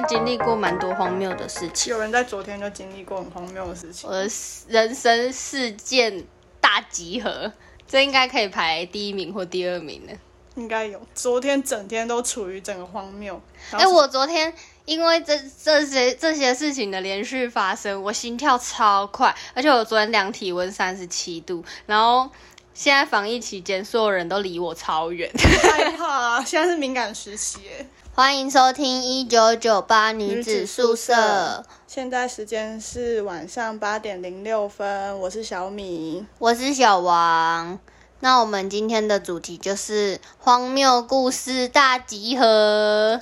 该经历过蛮多荒谬的事情。有人在昨天就经历过很荒谬的事情我。的人生事件大集合，这应该可以排第一名或第二名呢。应该有，昨天整天都处于整个荒谬。哎、我昨天因为这这些这些事情的连续发生，我心跳超快，而且我昨天量体温三十七度，然后现在防疫期间，所有人都离我超远。害怕啊，现在是敏感时期耶。欢迎收听一九九八女子宿舍，现在时间是晚上八点零六分，我是小米。我是小王。那我们今天的主题就是荒谬故事大集合。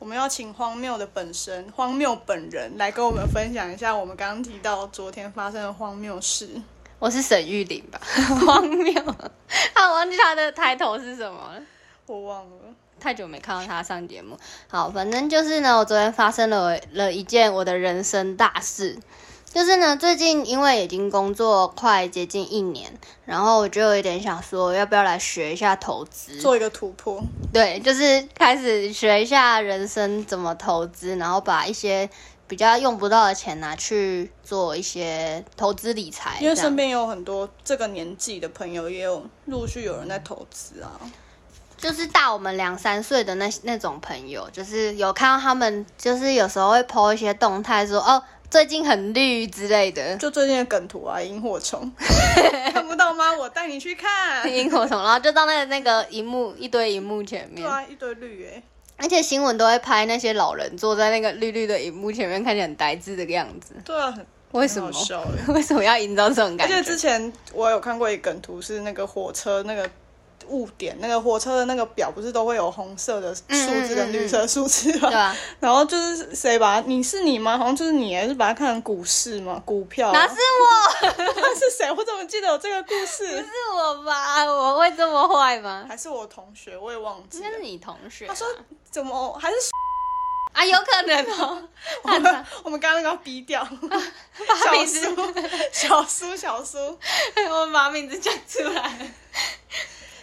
我们要请荒谬的本身，荒谬本人来跟我们分享一下我们刚刚提到昨天发生的荒谬事。我是沈玉玲吧？荒谬，啊，我忘记他的抬头是什么了。我忘了，太久没看到他上节目。好，反正就是呢，我昨天发生了了一件我的人生大事，就是呢，最近因为已经工作快接近一年，然后我就有一点想说，要不要来学一下投资？做一个突破。对，就是开始学一下人生怎么投资，然后把一些比较用不到的钱拿去做一些投资理财。因为身边有很多这个年纪的朋友，也有陆续有人在投资啊。就是大我们两三岁的那那种朋友，就是有看到他们，就是有时候会 po 一些动态说哦，最近很绿之类的就最近的梗图啊，萤火虫，看不到吗？我带你去看。萤火虫，然后就到那个那个荧幕一堆荧幕前面，对啊，一堆绿哎。而且新闻都会拍那些老人坐在那个绿绿的荧幕前面，看起来很呆滞的样子。对啊，很为什么。为什么要营造这种感觉？而且之前我有看过一个梗图，是那个火车那个误点，那个火车的那个表不是都会有红色的数字跟绿色数字吗？对啊，然后就是谁把你是你吗？好像就是你，是把它看成股市吗？股票？哪是我？那 是谁？我怎么记得有这个故事？不是我吧？我会这么坏吗？还是我同学？我也忘记了应该。是你同学、啊。他说怎么还是 啊，有可能哦。我们我们刚刚那个要逼掉小名字苏小苏小苏，我们把名字讲出来。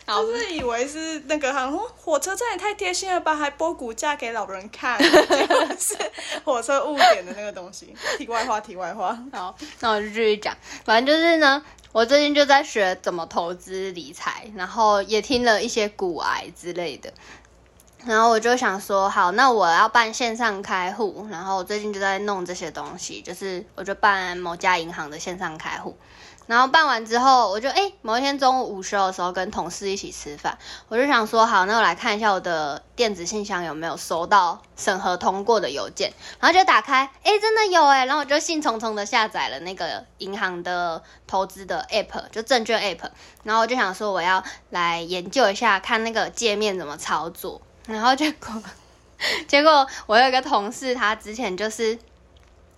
好，就是以为是那个，好像说火车站也太贴心了吧，还播股价给老人看，是火车误点的那个东西。题外话，题外话，好，那我就继续讲。反正就是呢，我最近就在学怎么投资理财，然后也听了一些股癌之类的。然后我就想说，好，那我要办线上开户，然后我最近就在弄这些东西，就是我就办某家银行的线上开户。然后办完之后，我就哎，某一天中午午休的时候跟同事一起吃饭，我就想说，好，那我来看一下我的电子信箱有没有收到审核通过的邮件，然后就打开，哎，真的有哎，然后我就兴冲冲的下载了那个银行的投资的 app，就证券 app，然后我就想说我要来研究一下，看那个界面怎么操作，然后结果，结果我有一个同事，他之前就是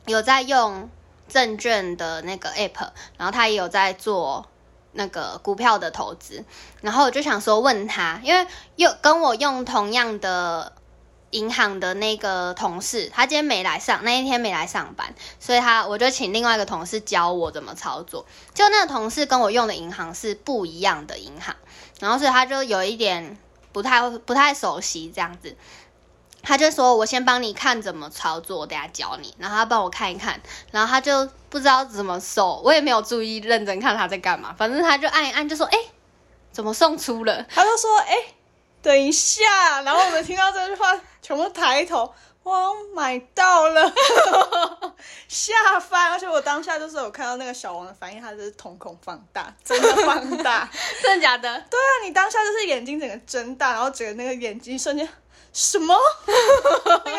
有在用证券的那个 app，然后他也有在做那个股票的投资，然后我就想说问他，因为用跟我用同样的银行的那个同事，他今天没来上，那一天没来上班，所以他我就请另外一个同事教我怎么操作。就那个同事跟我用的银行是不一样的银行，然后所以他就有一点不太不太熟悉这样子。他就说：“我先帮你看怎么操作，我等下教你。”然后他帮我看一看，然后他就不知道怎么收，我也没有注意认真看他在干嘛。反正他就按一按，就说：“哎、怎么送出了？”他就说：“哎、等一下。”然后我们听到这句话，全部抬头，哇，买到了，吓翻！而且我当下就是有看到那个小王的反应，他就是瞳孔放大，真的放大。真的假的？对啊，你当下就是眼睛整个睁大，然后整个那个眼睛瞬间什么？那 个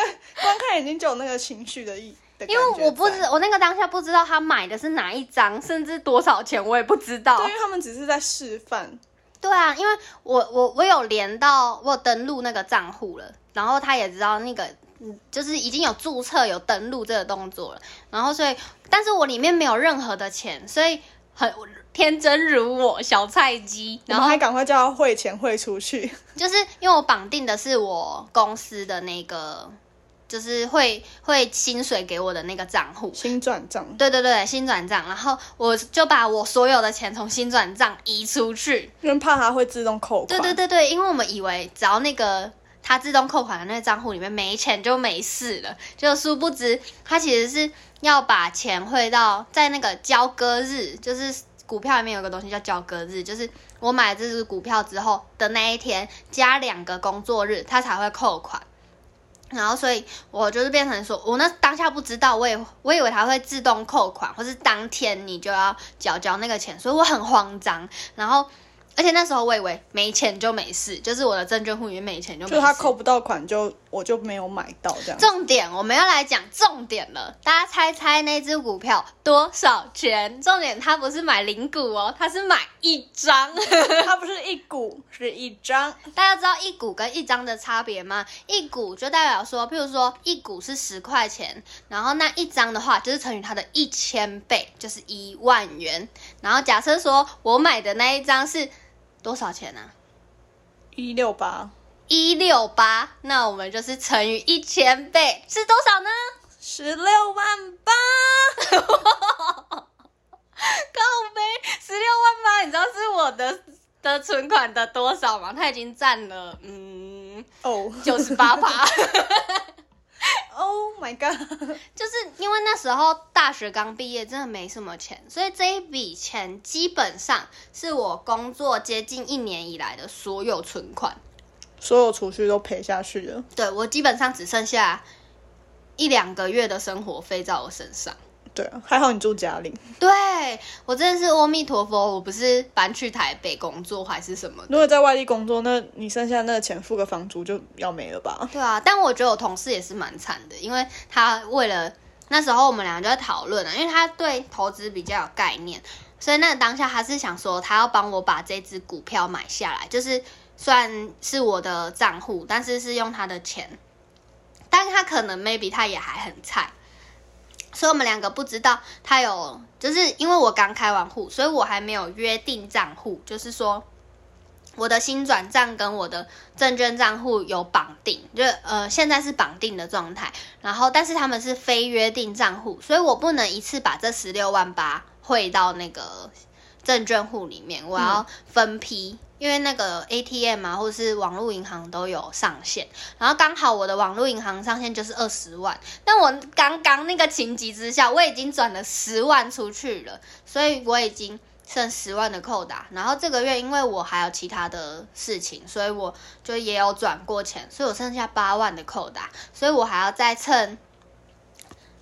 光看眼睛就有那个情绪的意因为我不知，我那个当下不知道他买的是哪一张，甚至多少钱，我也不知道对，。因为他们只是在示范。对啊，因为我我我有连到，我有登录那个账户了，然后他也知道那个，嗯，就是已经有注册有登录这个动作了，然后所以，但是我里面没有任何的钱，所以很天真如我小菜鸡，然后然后还赶快叫他汇钱汇出去。就是因为我绑定的是我公司的那个，就是会会薪水给我的那个账户，新转账，对对对，新转账，然后我就把我所有的钱从新转账移出去，因为怕他会自动扣款。对对对对，因为我们以为只要那个他自动扣款的那个账户里面没钱就没事了，就殊不知他其实是要把钱汇到在那个交割日，就是股票里面有个东西叫交割日，就是我买这只股票之后的那一天加两个工作日，它才会扣款。然后，所以我就是变成说，我那当下不知道，我也我以为它会自动扣款，或是当天你就要缴交那个钱，所以我很慌张。然后。而且那时候我以为没钱就没事，就是我的证券户里面没钱就没事。就他扣不到款，就我就没有买到这样。重点我们要来讲重点了，大家猜猜那只股票多少钱？重点它不是买零股哦，它是买一张，它不是一股，是一张。大家知道一股跟一张的差别吗？一股就代表说，譬如说一股是十块钱，然后那一张的话就是乘以它的一千倍，就是一万元。然后假设说我买的那一张是。多少钱呢？一六八，一六八，那我们就是乘以一千倍，是多少呢？十六万八，靠背，十六万八，你知道是我的的存款的多少吗？它已经占了，嗯，哦，九十八趴。Oh my god！就是因为那时候大学刚毕业，真的没什么钱，所以这一笔钱基本上是我工作接近一年以来的所有存款，所有储蓄都赔下去了。对我基本上只剩下一两个月的生活费在我身上。对啊，还好你住家里。对我真的是阿弥陀佛，我不是搬去台北工作还是什么。如果在外地工作，那你剩下那个钱付个房租就要没了吧？对啊，但我觉得我同事也是蛮惨的，因为他为了那时候我们两个就在讨论啊，因为他对投资比较有概念，所以那当下他是想说他要帮我把这只股票买下来，就是算是我的账户，但是是用他的钱，但是他可能 maybe 他也还很菜。所以我们两个不知道他有，就是因为我刚开完户，所以我还没有约定账户，就是说我的新转账跟我的证券账户有绑定，就呃现在是绑定的状态，然后但是他们是非约定账户，所以我不能一次把这十六万八汇到那个证券户里面，我要分批。因为那个 ATM 啊，或者是网络银行都有上限，然后刚好我的网络银行上限就是二十万，但我刚刚那个情急之下，我已经转了十万出去了，所以我已经剩十万的扣打。然后这个月因为我还有其他的事情，所以我就也有转过钱，所以我剩下八万的扣打，所以我还要再趁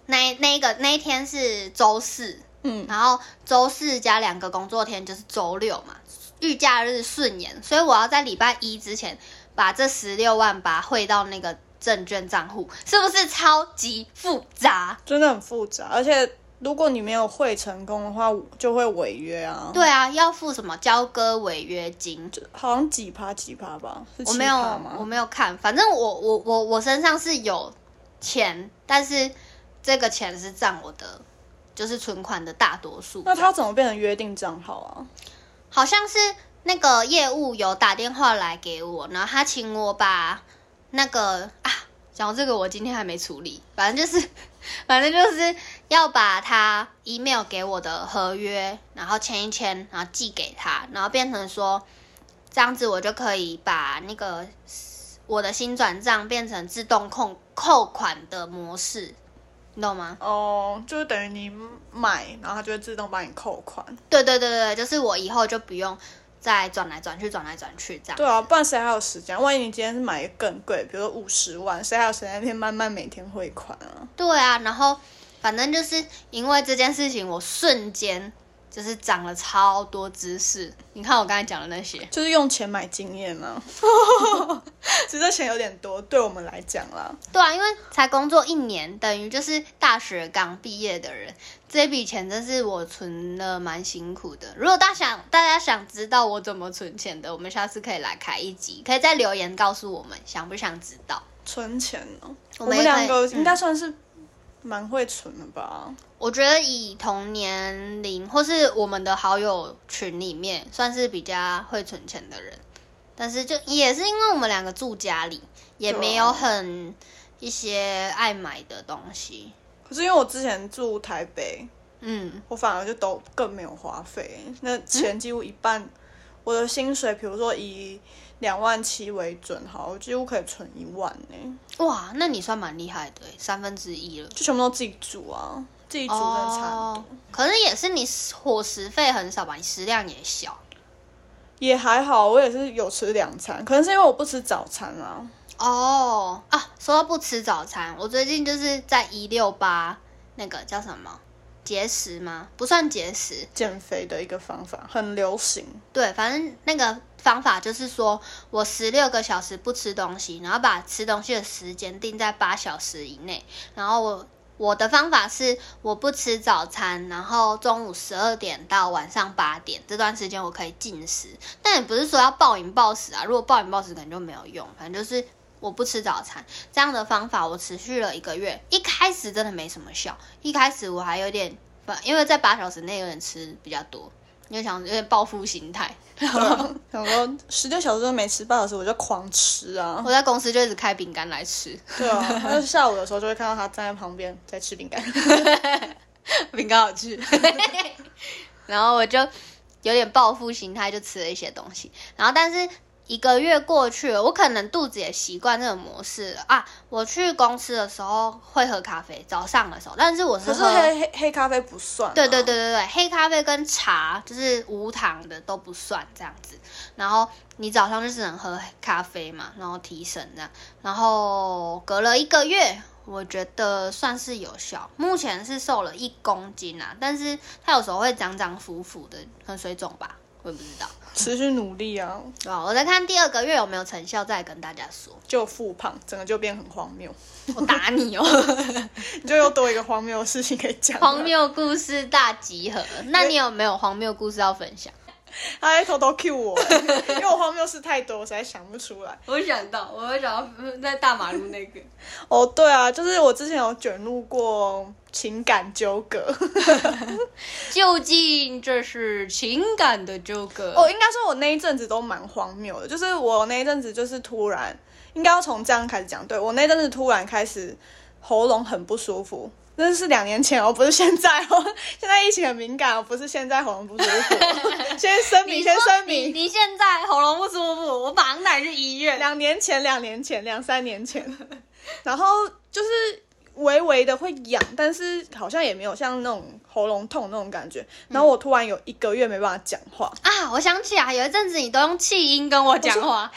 那那个那一天是周四，嗯，然后周四加两个工作天就是周六嘛。预假日顺延，所以我要在礼拜一之前把这十六万八汇到那个证券账户，是不是超级复杂？真的很复杂，而且如果你没有汇成功的话，就会违约啊。对啊，要付什么交割违约金？好像几趴几趴吧？我没有，我没有看，反正我我我我身上是有钱，但是这个钱是占我的就是存款的大多数。那他怎么变成约定账号啊？好像是那个业务有打电话来给我，然后他请我把那个啊，讲到这个我今天还没处理，反正就是，反正就是要把他 email 给我的合约，然后签一签，然后寄给他，然后变成说这样子我就可以把那个我的新转账变成自动扣扣款的模式。你懂吗？哦，就是等于你买，然后它就会自动帮你扣款。对对对对就是我以后就不用再转来转去、转来转去这样。对啊，不然谁还有时间？万一你今天是买更贵，比如说五十万，谁还有时间天慢慢每天汇款啊？对啊，然后反正就是因为这件事情，我瞬间。就是长了超多知识，你看我刚才讲的那些，就是用钱买经验嘛。其实钱有点多，对我们来讲啦。对啊，因为才工作一年，等于就是大学刚毕业的人，这笔钱真是我存的蛮辛苦的。如果大家想大家想知道我怎么存钱的，我们下次可以来开一集，可以在留言告诉我们想不想知道存钱呢？我们两个应该算是。蛮会存的吧？我觉得以同年龄或是我们的好友群里面，算是比较会存钱的人。但是就也是因为我们两个住家里，也没有很一些爱买的东西。可是因为我之前住台北，嗯，我反而就都更没有花费，那钱几乎一半。我的薪水，比如说以两万七为准，好，我几乎可以存一万呢、哇，那你算蛮厉害的欸，三分之一了。就全部都自己煮啊，自己煮真的差很多。哦，可是也是你伙食费很少吧？你食量也小。也还好，我也是有吃两餐，可能是因为我不吃早餐啊。哦啊，说到不吃早餐，我最近就是在一六八那个叫什么节食吗？不算节食，减肥的一个方法很流行，对，反正那个方法就是说我十六个小时不吃东西，然后把吃东西的时间定在八小时以内，然后我。我的方法是我不吃早餐，然后中午十二点到晚上八点这段时间我可以进食，但也不是说要暴饮暴食啊。如果暴饮暴食可能就没有用，反正就是我不吃早餐这样的方法，我持续了一个月。一开始真的没什么效，一开始我还有点，因为在八小时内有点吃比较多，因为想有点报复心态。然后，想说十六小时都没吃，八小时我就狂吃啊。我在公司就一直开饼干来吃，对啊，他就下午的时候就会看到他站在旁边在吃饼干。饼干好吃。然后我就有点报复心态，就吃了一些东西。然后但是一个月过去了，我可能肚子也习惯这种模式了啊。我去公司的时候会喝咖啡，早上的时候，但是我是喝。黑黑黑咖啡不算、啊。对对对对对，黑咖啡跟茶就是无糖的都不算这样子。然后你早上就只能喝咖啡嘛，然后提神这样。然后隔了一个月，我觉得算是有效。目前是瘦了一公斤啊，但是它有时候会涨涨浮浮的，很水肿吧，我也不知道。持续努力啊，啊？我在看第二个月有没有成效，再跟大家说。就复胖，整个就变很荒谬，我打你哦！你就又多一个荒谬的事情可以讲。荒，谬故事大集合，那你有没有荒谬故事要分享？他还偷偷 Q 我，因为我荒谬事太多，我实在想不出来。我想到，我会想到在大马路那个。哦，对啊，就是我之前有卷入过情感纠葛。究竟这是情感的纠葛？哦，应该说我那一阵子都蛮荒谬的，就是我那一阵子就是突然，应该要从这样开始讲。对我那阵子突然开始喉咙很不舒服，那是两年前哦，不是现在哦。现在疫情很敏感哦，不是现在喉咙不舒服哦。先声明，先声明，你现在喉咙不舒服，我马上带你去医院。两年前，两年前，两三年前，然后就是微微的会痒，但是好像也没有像那种喉咙痛那种感觉。然后我突然有一个月没办法讲话，啊，我想起来，有一阵子你都用气音跟我讲话？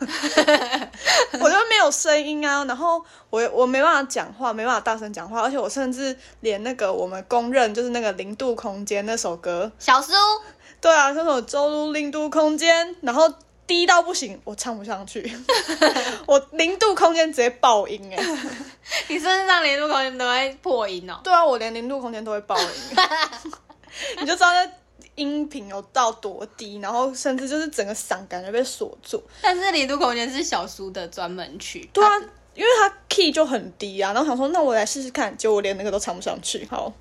我就没有声音啊，然后我我没办法讲话，没办法大声讲话，而且我甚至连那个我们公认就是那个零度空间那首歌，小苏，对啊，那首周入零度空间，然后低到不行，我唱不上去，我零度空间直接爆音哎、你身上零度空间都会破音哦。对啊，我连零度空间都会爆音，你就知道那音频有到多低，然后甚至就是整个嗓感觉被锁住。但是零度空间是小苏的专门曲，对啊，因为他 key 就很低啊，然后想说那我来试试看，结果我连那个都唱不上去。好，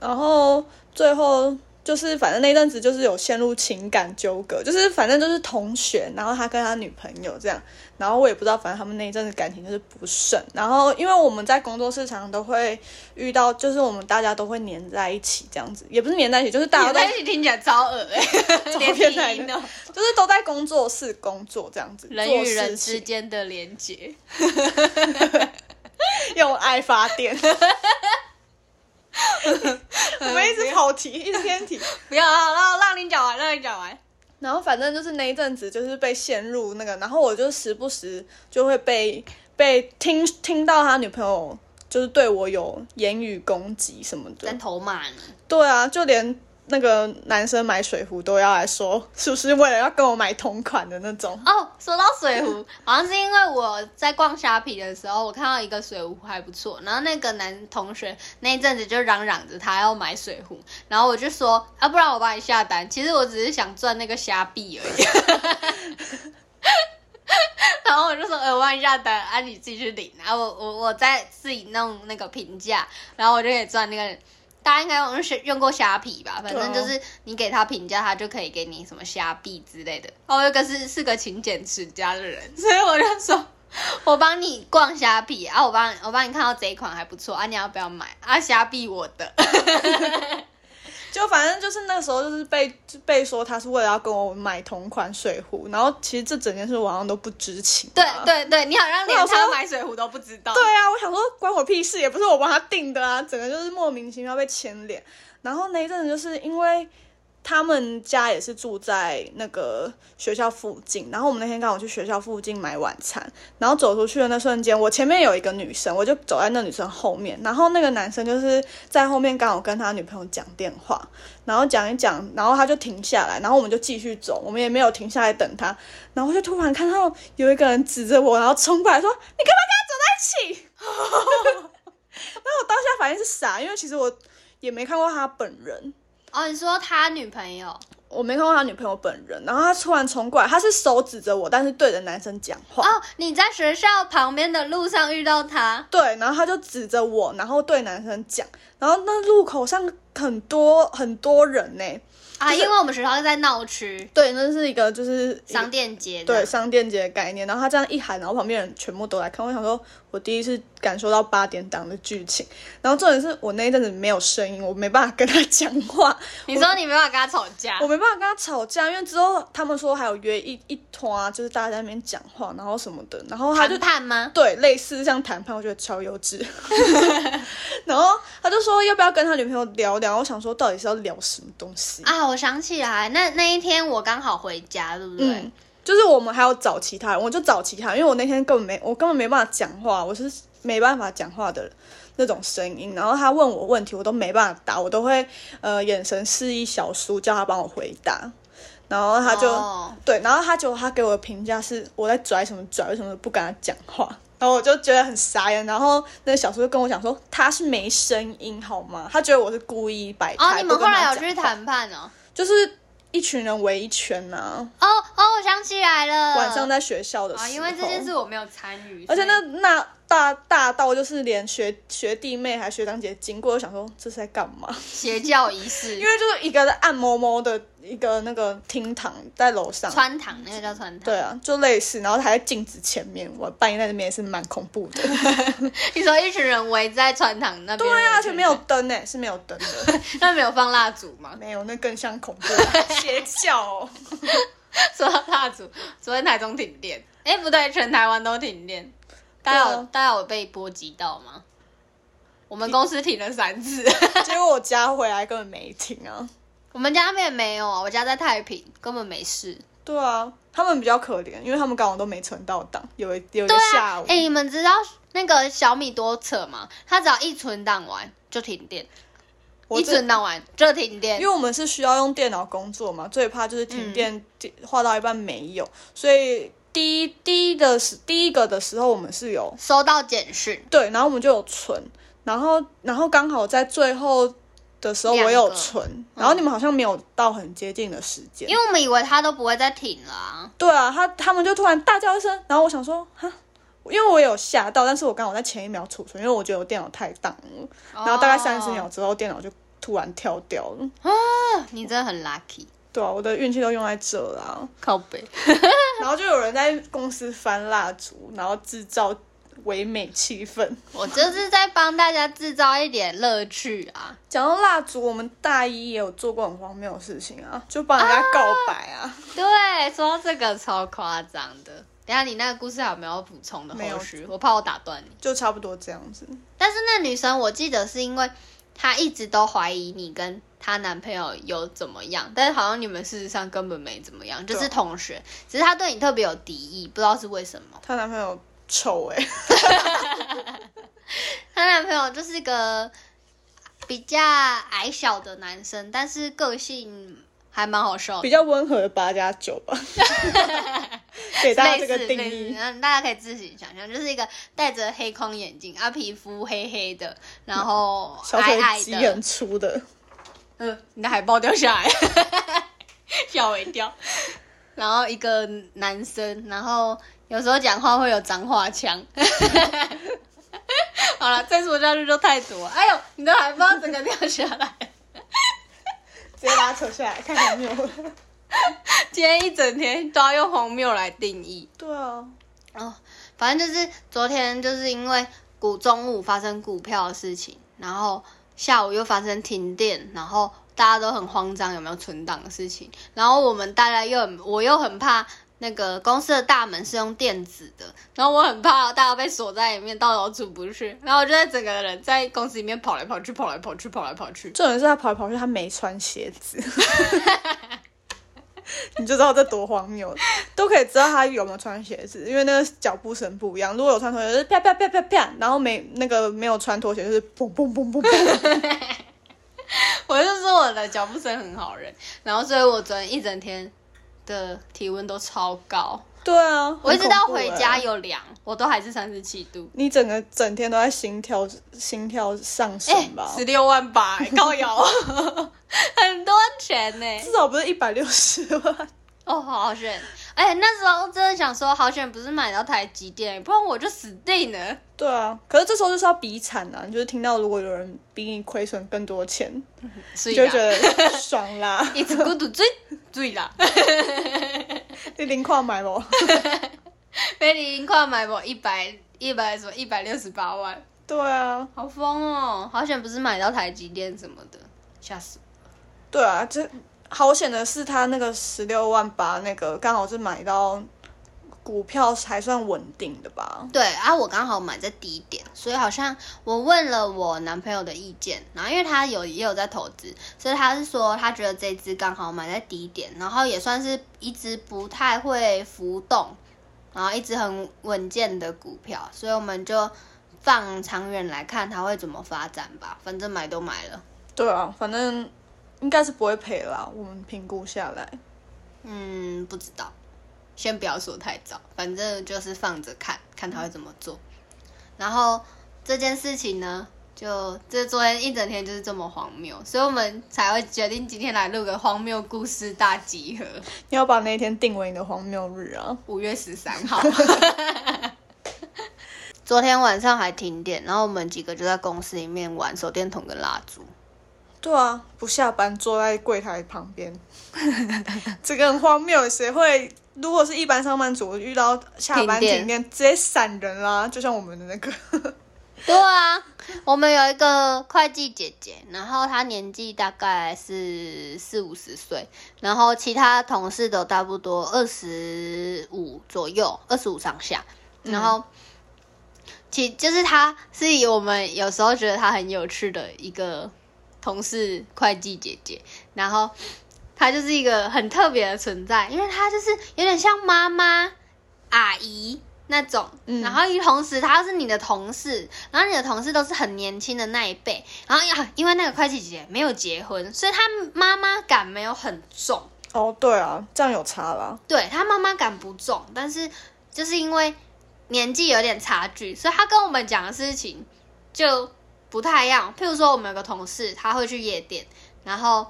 然后最后就是反正那阵子就是有陷入情感纠葛，就是反正就是同学，然后他跟他女朋友这样，然后我也不知道，反正他们那一阵子感情就是不顺。然后因为我们在工作市场都会遇到，就是我们大家都会黏在一起这样子，也不是黏在一起，就是大家都在一起听起来超恶哎、欸，连变态的音哦，就是都在工作室工作这样子，人与人之间的连接。用爱发电。我们一直跑题，一直偏题。不要啊，让让你讲完，让你讲完。然后反正就是那一阵子，就是被陷入那个，然后我就时不时就会被被听听到他女朋友就是对我有言语攻击什么在的。偷骂你，对啊，就连那个男生买水壶都要来说，是不是为了要跟我买同款的那种？哦，说到水壶，好像是因为我在逛虾皮的时候，我看到一个水壶还不错，然后那个男同学那一阵子就嚷嚷着他要买水壶，然后我就说啊，不然我帮你下单。其实我只是想赚那个虾币而已。然后我就说，呃，我帮你下单，啊，你自己去领，然后我我我再自己弄那个评价，然后我就可以赚那个。大家应该用用过虾皮吧？反正就是你给他评价，他就可以给你什么虾币之类的。哦，我有个是是个勤俭持家的人，所以我就说，我帮你逛虾皮啊，我帮我帮你看到这一款还不错啊，你要不要买啊？虾币我的，就反正就是那个时候就是被被说他是为了要跟我买同款水壶，然后其实这整件事我好像都不知情。对对对，你好像连他买水壶都不知道。对啊，我想说关我屁事，也不是我帮他订的啊，整个就是莫名其妙被牵连。然后那一阵子就是因为他们家也是住在那个学校附近，然后我们那天刚好去学校附近买晚餐，然后走出去的那瞬间，我前面有一个女生，我就走在那女生后面，然后那个男生就是在后面刚好跟他女朋友讲电话，然后讲一讲，然后他就停下来，然后我们就继续走，我们也没有停下来等他，然后就突然看到有一个人指着我，然后冲过来说：“你干嘛跟他走在一起？”然后我当下反应是傻，因为其实我也没看过他本人，哦，你说他女朋友我没看过他女朋友本人，然后他突然冲过来，他是手指着我，但是对着男生讲话。哦，你在学校旁边的路上遇到他，对，然后他就指着我，然后对男生讲，然后那路口上很多很多人呢。啊，就是因为我们学校是在闹区对，那是一个就是商店街，对商店街的概念。然后他这样一喊，然后旁边人全部都来看。我想说，我第一次感受到八点档的剧情。然后重点是我那一阵子没有声音，我没办法跟他讲话，你说你没办法跟他吵架我，没办法跟他吵架，因为之后他们说还有约一一团啊，就是大家在那边讲话，然后什么的，然后他就谈判吗？对，类似像谈判，我觉得超幼稚。然后他就说要不要跟他女朋友聊聊，我想说到底是要聊什么东西？啊，我想起来，那那一天我刚好回家，对不对？嗯，就是我们还要找其他人，我就找其他人，因为我那天根本没，我根本没办法讲话，我是没办法讲话的那种声音。然后他问我问题，我都没办法答，我都会呃眼神示意小叔叫他帮我回答。然后他就、哦对，然后他就他给我的评价是我在拽什么拽，为什么不跟他讲话？然后我就觉得很傻眼。然后那个小叔就跟我讲说他是没声音好吗？他觉得我是故意摆哦，态。你们后来有去谈判哦？就是一群人围一圈呐、哦哦，我想起来了，晚上在学校的时候，啊，因为这件事我没有参与，而且那那大大到就是连学学弟妹还学长姐经过，都想说这是在干嘛？邪教仪式。因，为就是一个按摩摩的一个那个厅堂在楼上，穿堂那个叫穿堂。对啊，就类似，然后还在镜子前面，我半夜在那边也是蛮恐怖的。你说一群人围在穿堂那边，对啊，而且没有，灯呢，是没有灯的，那没有放蜡烛吗？没有，那更像恐怖 邪教哦。说到蜡烛，昨天台中停电，哎，不对，全台湾都停电，大家有、啊大家有被波及到吗？我们公司停了三次，结果我家回来根本没停啊。我们家那边没有啊，我家在太平，根本没事。对啊，他们比较可怜，因为他们刚好都没存到档，有一有一个下午，，哎、你们知道那个小米多扯吗？它只要一存档完就停电，一存档完就停电因为。我们是需要用电脑工作嘛，最怕就是停电，电画到一半没有，所以第一第一的时第一个的时候我们是有收到简讯，对，然后我们就有存，然后然后刚好在最后的时候我有存，然后你们好像没有到很接近的时间，因为我们以为他都不会再停了啊。对啊，他他们就突然大叫一声，然后我想说哈。因为我有吓到，但是我刚好在前一秒储存，因为我觉得我电脑太当了，然后大概三十秒之后，电脑就突然跳掉了。啊，你真的很 lucky，对啊，我的运气都用在这啦。靠背。然后就有人在公司翻蜡烛，然后制造唯美气氛。我就是在帮大家制造一点乐趣啊。讲到蜡烛，我们大一也有做过很荒谬的事情啊，就帮人家告白啊。对，说到这个超夸张的。等下你那个故事还有没有补充的没有后续？我怕我打断你。就差不多这样子。但是那女生我记得是因为她一直都怀疑你跟她男朋友有怎么样，但是好像你们事实上根本没怎么样，就是同学，只是她对你特别有敌意，不知道是为什么。她男朋友丑哎、她男朋友就是个比较矮小的男生，但是个性还蛮好笑比。较温和的八加九吧，给大家这个定义。嗯，大家可以自行想象，就是一个戴着黑框眼镜，啊，皮肤黑黑的，然后 小矮矮的腿肌很，粗的，嗯，你的海报掉下来，吓我一跳。然后一个男生，然后有时候讲话会有脏话腔。好了，再说下去就太多。哎呦，你的海报整个掉下来。直接把它扯下来，看有没有。今天一整天都要用荒谬来定义。对啊，哦，反正就是昨天就是因为股中午发生股票的事情，然后下午又发生停电，然后大家都很慌张有没有存档的事情，然后我们大家又很我又很怕那个公司的大门是用电子的，然后我很怕大家被锁在里面，到时候出不去，然后我就在整个人在公司里面跑来跑去，跑来跑去，跑来跑去。重点是他跑来跑去，他没穿鞋子，你就知道这多荒谬，都可以知道他有没有穿鞋子，因为那个脚步声不一样。如果有穿拖鞋，就是啪啪啪啪啪，然后没那个没有穿拖鞋，就是嘣嘣嘣嘣嘣。我就说我的脚步声很好认，然后所以我昨天一整天的体温都超高，对啊，我一直到回家有量，我都还是三十七度。你整个整天都在心跳心跳上哎升吧？十六万八、欸，高瑶，很多钱呢、至少不是一百六十万。哦，好好选。哎、那时候真的想说，好险不是买到台积电，不然我就死定了。对啊，可是这时候就是要比惨啊！你就是听到如果有人比你亏损更多钱，所以就会觉得 爽啦。一直孤独追醉啦，你零块买不？被你零块买不一百一百什么一百六十八万，对啊，好疯哦！好险不是买到台积电什么的，吓死我。对啊，这好险的是他那个十六万八那个刚好是买到股票还算稳定的吧？对啊，我刚好买在低点，所以好像我问了我男朋友的意见，然后因为他有也有在投资，所以他是说他觉得这只刚好买在低点，然后也算是一只不太会浮动，然后一直很稳健的股票，所以我们就放长远来看它会怎么发展吧，反正买都买了。对啊，反正应该是不会赔啦。我们评估下来，嗯，不知道，先不要说太早，反正就是放着看看他会怎么做。然后这件事情呢，就这昨天一整天就是这么荒谬，所以我们才会决定今天来录个荒谬故事大集合。你要把那一天定为你的荒谬日啊！五月十三号，昨天晚上还停电，然后我们几个就在公司里面玩手电筒跟蜡烛。对啊，不下班坐在柜台旁边，这个很荒谬。谁会？如果是一般上班族，遇到下班停电，直接闪人啦，就像我们的那个。对啊，我们有一个会计姐姐，然后她年纪大概是四五十岁，然后其他同事都差不多二十五左右，二十五上下，然后。其就是她是以我们有时候觉得她很有趣的一个同事会计姐姐，然后她就是一个很特别的存在，因为她就是有点像妈妈、阿姨那种，嗯然后同时她是你的同事，然后你的同事都是很年轻的那一辈，然后呀，因为那个会计姐姐没有结婚，所以她妈妈感没有很重，哦，对啊，这样有差啦。对她妈妈感不重，但是就是因为年纪有点差距，所以她跟我们讲的事情就不太一样。譬如说，我们有个同事，他会去夜店，然后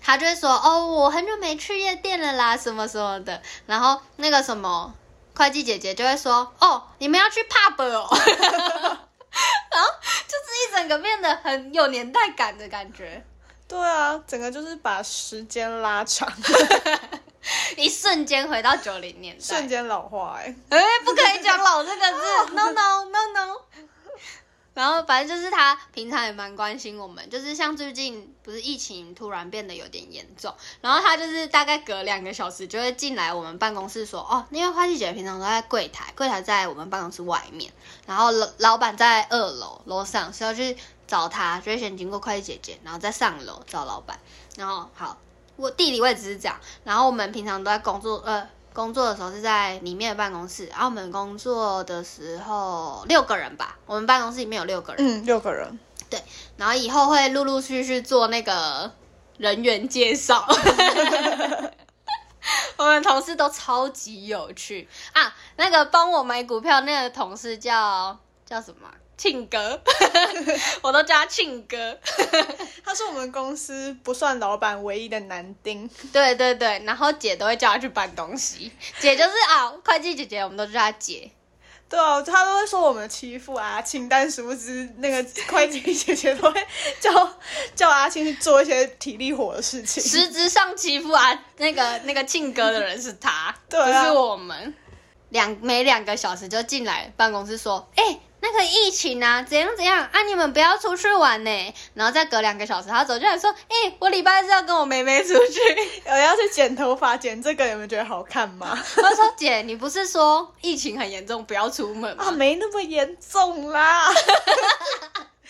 他就会说：“哦，我很久没去夜店了啦，什么什么的。”然后那个什么会计姐姐就会说：“哦，你们要去 pub 哦。”然后就是一整个变得很有年代感的感觉，对啊，整个就是把时间拉长，一瞬间回到九零年代，瞬间老化、哎，哎、不可以讲“老”这个字，no no no no。然后反正就是他平常也蛮关心我们，就是像最近不是疫情突然变得有点严重，然后他就是大概隔两个小时就会进来我们办公室说，哦，因为花季姐平常都在柜台，柜台在我们办公室外面，然后老老板在二楼楼上，所以要去找他，就会先经过会计姐姐，然后再上楼找老板，然后好，我地理位置是这样，然后我们平常都在工作，呃。工作的时候是在里面的办公室，然后我们工作的时候六个人吧，我们办公室里面有六个人，嗯，六个人，对然后以后会陆陆续续做那个人员介绍。我们同事都超级有趣啊！那个帮我买股票那个同事叫叫什么啊？庆哥，我都叫他庆哥。他是我们公司不算老板唯一的男丁。对对对，然后姐都会叫他去搬东西，姐就是啊，会计姐姐，我们都叫她姐。对啊，他都会说我们欺负阿青，但殊不知那个会计姐姐都会叫叫阿青去做一些体力活的事情。实质上欺负啊那个那个庆哥的人是他，对啊不是我们。两每两个小时就进来办公室说，哎、那个疫情啊，怎样怎样啊，你们不要出去玩呢。然后再隔两个小时，他走进来说，哎、我礼拜日要跟我妹妹出去。我要去剪头发，剪这个你们觉得好看吗？我说姐，你不是说疫情很严重，不要出门吗啊，没那么严重啦。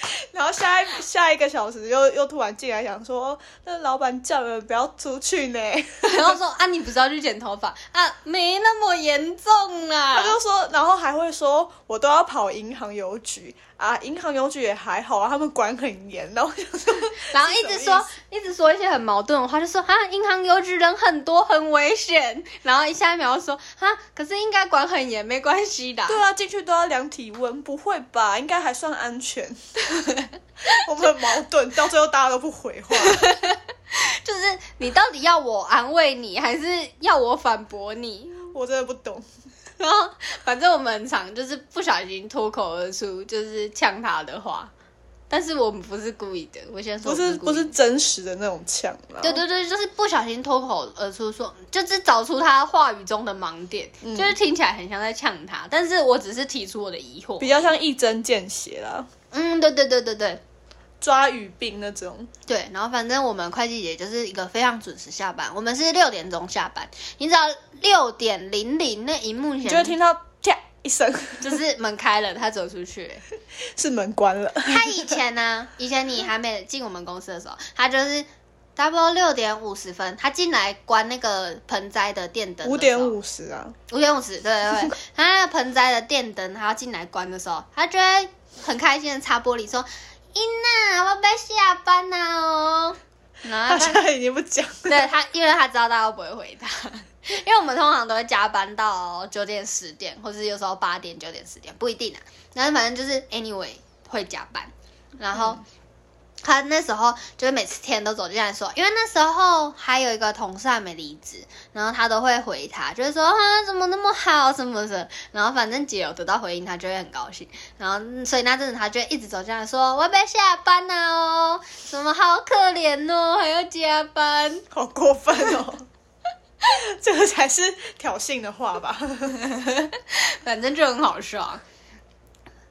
然后下一下一个小时又又突然进来想说，那老板叫人不要出去呢。然后说啊，你不是要去剪头发啊？没那么严重啊他。就说，然后还会说，我都要跑银行邮局啊，银行邮局也还好啊，他们管很严。然后就说，然后一直说一直说一些很矛盾的话，就说啊，银行邮局人很多，很危险。然后一下一秒又说啊，可是应该管很严，没关系的。对啊，进去都要量体温，不会吧？应该还算安全。我们很矛盾，到最后大家都不回话。就是你到底要我安慰你，还是要我反驳你？我真的不懂。然后反正我们很常就是不小心脱口而出，就是呛他的话，但是我们不是故意的。我先说不是不是真实的那种呛啦。对对对，就是不小心脱口而出说，就是找出他话语中的盲点，嗯就是听起来很像在呛他，但是我只是提出我的疑惑。比较像一针见血啦，嗯，对对对对对抓语病那种。对，然后反正我们会计姐就是一个非常准时下班，我们是六点钟下班，你只要六点零零那荧幕前你就会听到啪一声，就是门开了，他走出去。是门关了。他以前呢，以前你还没进我们公司的时候，他就是差不多六点五十分，他进来关那个盆栽的电灯。五点，五十啊，五点五十，对对对，他那个盆栽的电灯，他要进来关的时候，他就会很开心的擦玻璃说：“英娜，我要下班了哦。”然后他他现在已经不讲了。对他，因为他知道大家不会回他，因为我们通常都会加班到九点、十点，或是有时候八点、九点、十点，不一定啊。然后反正就是 anyway 会加班，然后。他那时候就是每次天都走进来说，因为那时候还有一个同事还没离职，然后他都会回他，就是说啊怎么那么好什么的，然后反正姐有得到回应，他就会很高兴，然后嗯所以那阵子他就会一直走进来说我要被下班了哦，什么好可怜哦，还要加班，好过分哦！这个才是挑衅的话吧？反正就很好笑。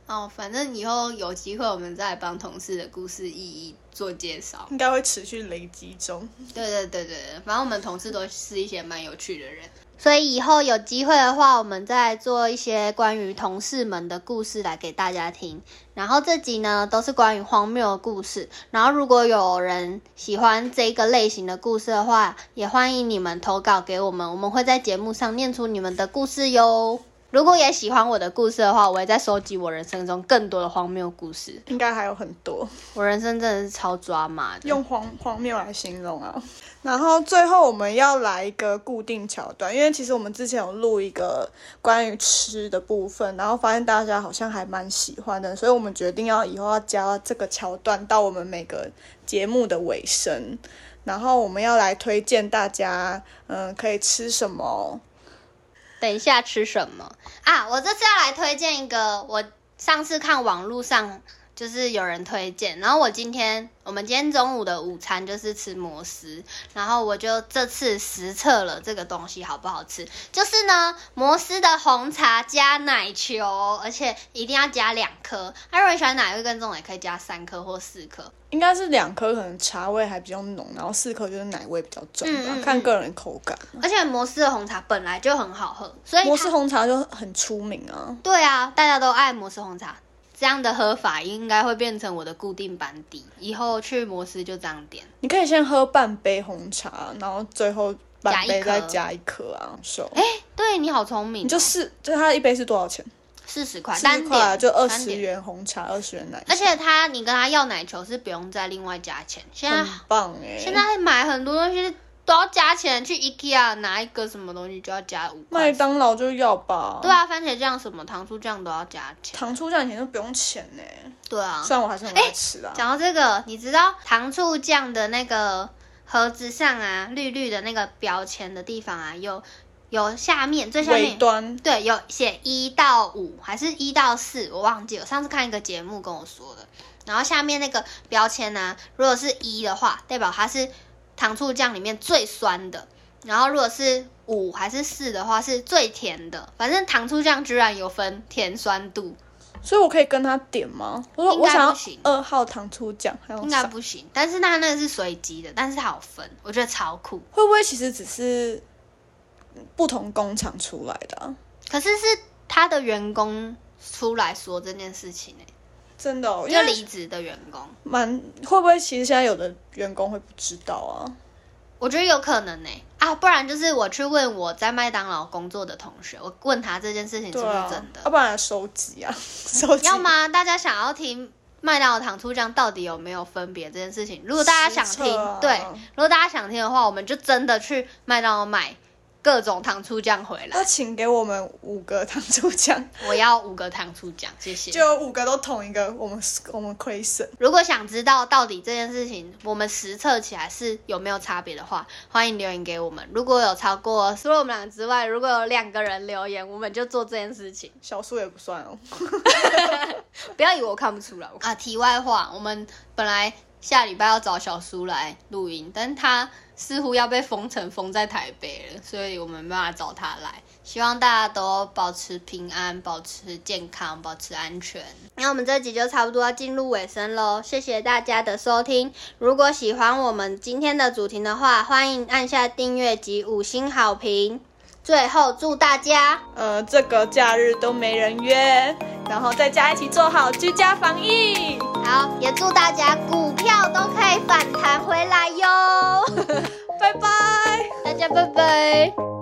哦，反正以后有机会我们再来帮同事的故事一一做介绍。应该会持续累积中。对对对对对，反正我们同事都是一些蛮有趣的人，所以以后有机会的话，我们再做一些关于同事们的故事来给大家听。然后这集呢都是关于荒谬的故事。然后如果有人喜欢这个类型的故事的话，也欢迎你们投稿给我们，我们会在节目上念出你们的故事哟。如果也喜欢我的故事的话，我也在收集我人生中更多的荒谬故事。应该还有很多我人生真的是超抓马的。用荒荒谬来形容啊。然后最后我们要来一个固定桥段，因为其实我们之前有录一个关于吃的部分，然后发现大家好像还蛮喜欢的，所以我们决定要以后要加这个桥段到我们每个节目的尾声。然后我们要来推荐大家，嗯，可以吃什么？等一下吃什么啊？我这次要来推荐一个，我上次看网络上就是有人推荐，然后我今天我们今天中午的午餐就是吃摩斯，然后我就这次实测了这个东西好不好吃，就是呢摩斯的红茶加奶球，而且一定要加两颗，他如果喜欢奶味更重的，也可以加三颗或四颗。应该是两颗，可能茶味还比较浓，然后四颗就是奶味比较重吧，嗯嗯嗯看个人口感。而且摩斯的红茶本来就很好喝，所以摩斯红茶就很出名啊。对啊，大家都爱摩斯红茶，这样的喝法应该会变成我的固定班底，以后去摩斯就这样点。你可以先喝半杯红茶，然后最后半杯再加一颗啊，手。哎，对你好聪明哦、你就四，就它一杯是多少钱？四十块，四单十块啊，点就二十元红茶，二十元奶茶，而且他你跟他要奶球是不用再另外加钱，现在、很棒哎。现在买很多东西都要加钱，去 IKEA 拿一个什么东西就要加五块。麦当劳就要吧。对，啊，番茄酱什么糖醋酱都要加钱。糖醋酱以前都不用钱呢，对啊，虽然我还是很爱吃啊。讲到这个，你知道糖醋酱的那个盒子上啊，绿绿的那个标签的地方啊，有有下面最下尾面端对有写一到五还是一到四，我忘记了。上次看一个节目跟我说的，然后下面那个标签呢、如果是一的话，代表它是糖醋酱里面最酸的。然后如果是五还是四的话，是最甜的。反正糖醋酱居然有分甜酸度，所以我可以跟他点吗？我说我想二号糖醋酱，还有应该不行。但是那那个是随机的，但是它有分，我觉得超酷。会不会其实只是不同工厂出来的、啊？可是是他的员工出来说这件事情呢、真的、哦，因就离职的员工，蛮会不会其实现在有的员工会不知道啊？我觉得有可能呢、啊，不然就是我去问我在麦当劳工作的同学，我问他这件事情是不是真的。要不然来收集啊，收集。要吗？大家想要听麦当劳糖醋酱到底有没有分别这件事情？如果大家想听，啊对，如果大家想听的话，我们就真的去麦当劳买各种糖醋酱回来那来。请给我们五个糖醋酱，我要五个糖醋酱，谢谢。就五个都同一个，我们我们亏损。如果想知道到底这件事情我们实测起来是有没有差别的话，欢迎留言给我们。如果有超过除了我们俩之外，如果有两个人留言，我们就做这件事情。小数也不算哦。不要以为我看不出来。啊，题外话，我们本来下礼拜要找小叔来录音，但他似乎要被封城封在台北了，所以我们没办法找他来。希望大家都保持平安，保持健康，保持安全。那我们这集就差不多要进入尾声喽，谢谢大家的收听。如果喜欢我们今天的主题的话，欢迎按下订阅及五星好评。最后，祝大家呃，这个假日都没人约，然后在家一起做好居家防疫。好，也祝大家股票都可以反弹回来哟。拜拜。大家拜拜。